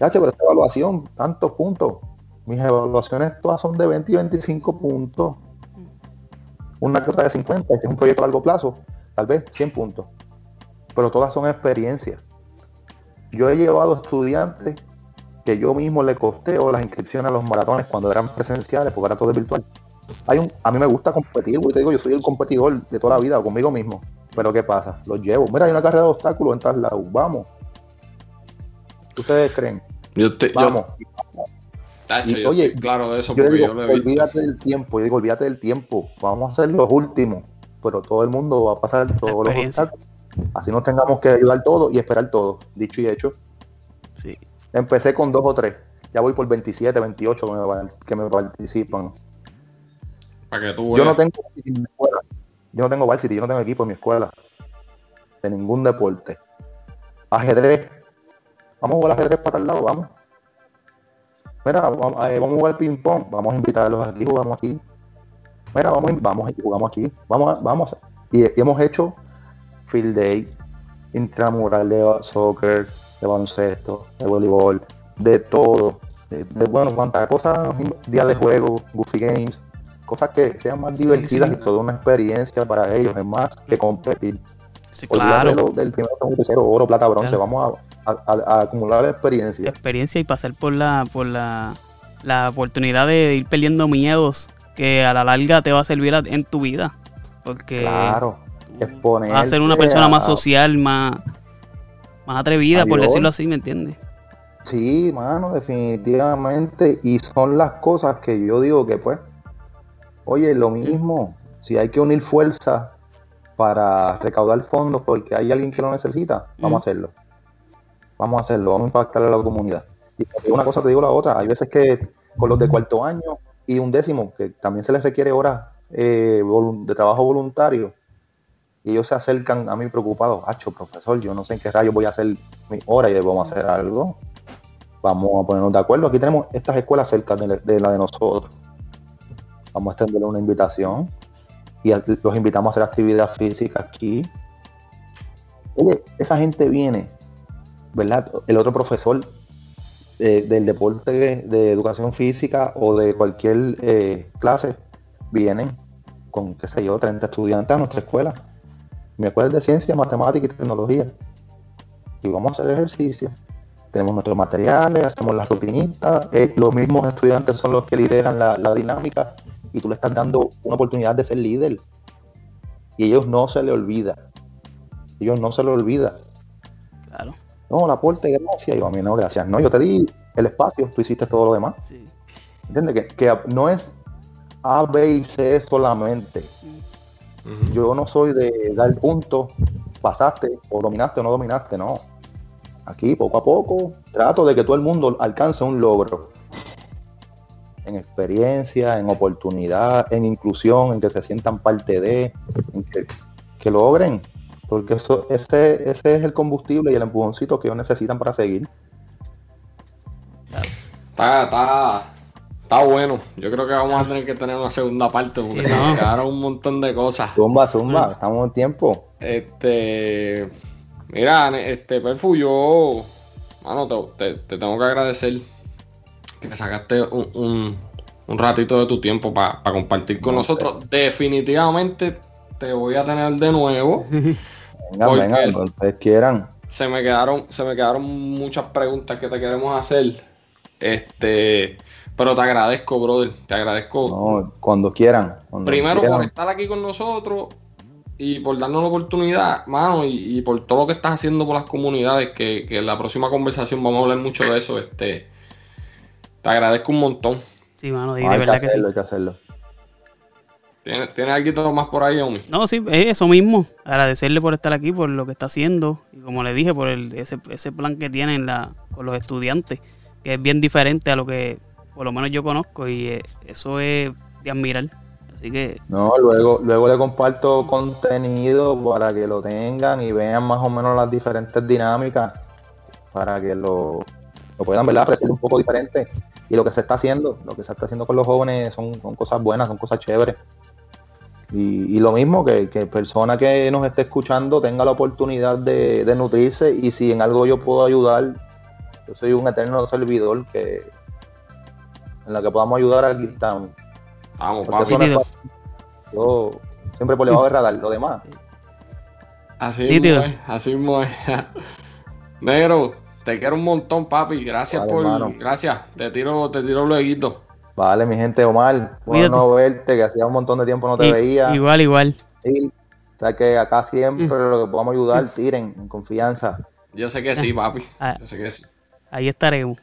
Ya, che, pero esta evaluación, tantos puntos. Mis evaluaciones todas son de 20 y 25 puntos. Una que otra de 50, si es un proyecto a largo plazo, tal vez 100 puntos. Pero todas son experiencias. Yo he llevado estudiantes que yo mismo le costeo las inscripciones a los maratones cuando eran presenciales, porque ahora todo es virtual. Hay un, a mí me gusta competir, güey, te digo, yo soy el competidor de toda la vida conmigo mismo. Pero ¿qué pasa? Los llevo. Mira, hay una carrera de obstáculos en tal lado. Vamos. ¿Qué ¿Ustedes creen? Yo te, yo- Vamos. tacho, Y, yo oye, claro de eso Yo le porque digo, yo olvídate del tiempo. Yo digo, olvídate del tiempo. Vamos a ser los últimos. Pero todo el mundo va a pasar todos los obstáculos. Así no tengamos que ayudar todo y esperar todo. Dicho y hecho. Sí. Empecé con dos o tres. Ya voy por 27, 28 que me, que me participan. Para que tú Yo no tengo escuela. yo no tengo varsity, yo no tengo equipo en mi escuela. De ningún deporte. Ajedrez. Vamos a jugar ajedrez para tal lado, vamos. Mira, vamos, eh, a jugar ping pong. Vamos a invitarlos aquí, jugamos aquí. Mira, vamos, vamos jugamos aquí. Vamos, a- vamos. Y, y hemos hecho field day, intramural de soccer, de baloncesto, de voleibol, de todo. De, de, bueno, cuantas cosas, días de juego, goofy games, cosas que sean más divertidas sí. y toda una experiencia para ellos, es más que competir. Sí, claro. lo- del primero, segundo, tercero, oro, plata, bronce. Claro. Vamos a, a- a- a acumular experiencia. experiencia y pasar por la por la, la oportunidad de ir perdiendo miedos que a la larga te va a servir en tu vida porque Claro, vas a ser una persona más social más más atrevida por decirlo así me entiendes Sí, mano, definitivamente. Y son las cosas que yo digo que, pues, oye, lo mismo. Si hay que unir fuerzas para recaudar fondos porque hay alguien que lo necesita, vamos Mm. a hacerlo. Vamos a hacerlo, vamos a impactar a la comunidad. Y porque una cosa te digo la otra. Hay veces que con los de cuarto año y un décimo, que también se les requiere horas eh, de trabajo voluntario, y ellos se acercan a mí preocupados, hacho, profesor, yo no sé en qué rayos voy a hacer mi hora y vamos a hacer algo. Vamos a ponernos de acuerdo. Aquí tenemos estas escuelas cerca de, de la de nosotros. Vamos a extenderle una invitación y los invitamos a hacer actividad física aquí. Oye, esa gente viene, ¿verdad? El otro profesor eh, del deporte, de educación física o de cualquier eh, clase, vienen con, qué sé yo, 30 estudiantes a nuestra escuela. Mi es de ciencia, matemática y tecnología. Y vamos a hacer ejercicio. Tenemos nuestros materiales, hacemos las rutinitas. eh, los mismos estudiantes son los que lideran la, la dinámica y tú le estás dando una oportunidad de ser líder. Y ellos no se le olvida. Ellos no se le olvida. claro No, el aporte, gracias. Yo a mí no, gracias. No, yo te di el espacio, tú hiciste todo lo demás. sí ¿Entiendes? Que, que no es A, B y C solamente. Yo no soy de dar puntos, pasaste o dominaste o no dominaste, no. Aquí, poco a poco, trato de que todo el mundo alcance un logro. En experiencia, en oportunidad, en inclusión, en que se sientan parte de, en que, que logren. Porque eso, ese, ese es el combustible y el empujoncito que ellos necesitan para seguir. Está, está, está bueno. Yo creo que vamos a tener que tener una segunda parte porque Sí, se ¿no? me quedaron un montón de cosas. Zumba, zumba, Mm. estamos en tiempo. Este, mira, este Perfu, yo, mano, te, te- te tengo que agradecer que sacaste un, un- un ratito de tu tiempo para compartir con No, nosotros. Definitivamente te voy a tener de nuevo. Venga, venga, cuando ustedes quieran. Se me quedaron, se me quedaron muchas preguntas que te queremos hacer. Este, pero te agradezco, brother. Te agradezco. No, cuando quieran. cuando Primero quieran. por estar aquí con nosotros y por darnos la oportunidad, mano, y, y por todo lo que estás haciendo por las comunidades, que, que en la próxima conversación vamos a hablar mucho de eso. Este, te agradezco un montón. sí mano y de hay que verdad que sí hacerlo, hay que hacerlo. ¿Tienes, ¿tienes algo más por ahí, Omi? No, sí, es eso mismo. Agradecerle por estar aquí, por lo que está haciendo. Y como le dije, por el, ese, ese plan que tiene en la, con los estudiantes, que es bien diferente a lo que por lo menos yo conozco. Y eh, eso es de admirar. Así que, No, luego, luego le comparto contenido para que lo tengan y vean más o menos las diferentes dinámicas para que lo, lo puedan ¿verdad? apreciar un poco diferente. Y lo que se está haciendo, lo que se está haciendo con los jóvenes son, cosas buenas, son cosas chéveres. Y, y lo mismo que, que persona que nos esté escuchando tenga la oportunidad de, de nutrirse y si en algo yo puedo ayudar, yo soy un eterno servidor que en la que podamos ayudar aquí estamos. Vamos, Porque papi. no. Yo siempre por debajo de radar, lo demás. Así mismo es, así mismo es. Negro, te quiero un montón, papi. Gracias Vale, por. hermano. Gracias. Te tiro, te tiro luego. Vale, mi gente, Omar, bueno no verte, que hacía un montón de tiempo no te veía. igual, igual. Sí, o sea que acá siempre lo que podamos ayudar, tiren, en confianza. Yo sé que sí, papi. Ah. Yo sé que sí. Ahí estaremos.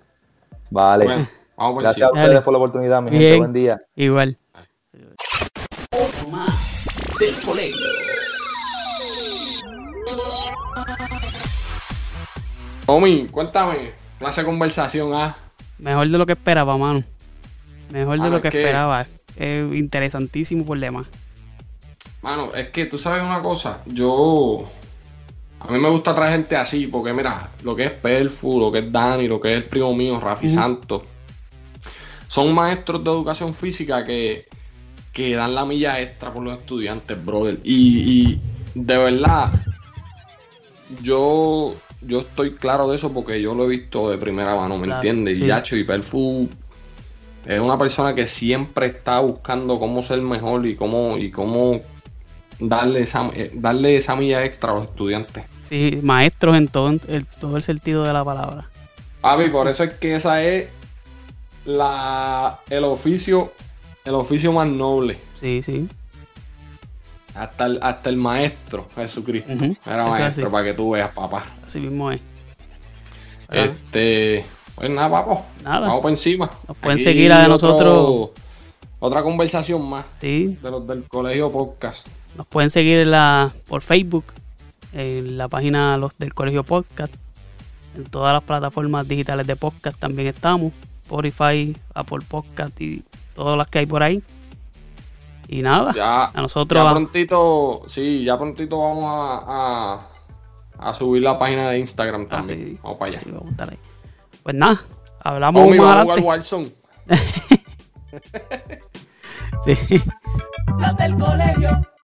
Vale. Bueno, vamos por Gracias a ustedes Dale. por la oportunidad, mi Bien. gente. Buen día. Igual. del colegio. Omi, cuéntame. Clase de conversación, ah. Mejor de lo que esperaba, mano. Mejor de lo que es que- esperaba. Es interesantísimo por demás. Mano, es que tú sabes una cosa, yo. A mí me gusta traer gente así, porque mira, lo que es Perfu, lo que es Dani, lo que es el primo mío, Rafi Ujú. Santos, son maestros de educación física que, que dan la milla extra por los estudiantes, brother. Y, y de verdad, yo, yo estoy claro de eso porque yo lo he visto de primera mano, ¿me Claro, entiendes? sí. Y Yacho y Perfu es una persona que siempre está buscando cómo ser mejor y cómo, y cómo darle esa, eh, darle esa milla extra a los estudiantes. Sí, maestros en todo, en todo el sentido de la palabra. Papi, por eso es que esa es la, el oficio, el oficio más noble. Sí, sí. Hasta el, hasta el maestro, Jesucristo. Ujú, Era eso maestro así. para que tú veas, papá. Así mismo es. Este, pues nada, papo. Nada. Vamos por encima. Nos pueden Aquí seguir a otro- nosotros. Otra conversación más Sí, de los del colegio podcast. nos pueden seguir en la, por Facebook, en la página los del Colegio Podcast, en todas las plataformas digitales de podcast también estamos, Spotify, Apple Podcast y todas las que hay por ahí. Y nada, Ya, a nosotros ya prontito, sí, ya prontito vamos a, a, a subir la página de Instagram Ah, también. sí. Vamos para allá. Sí, vamos a estar ahí. Pues nada, hablamos Homie, más vamos a jugar adelante. Warzone. Sí. Los del colegio.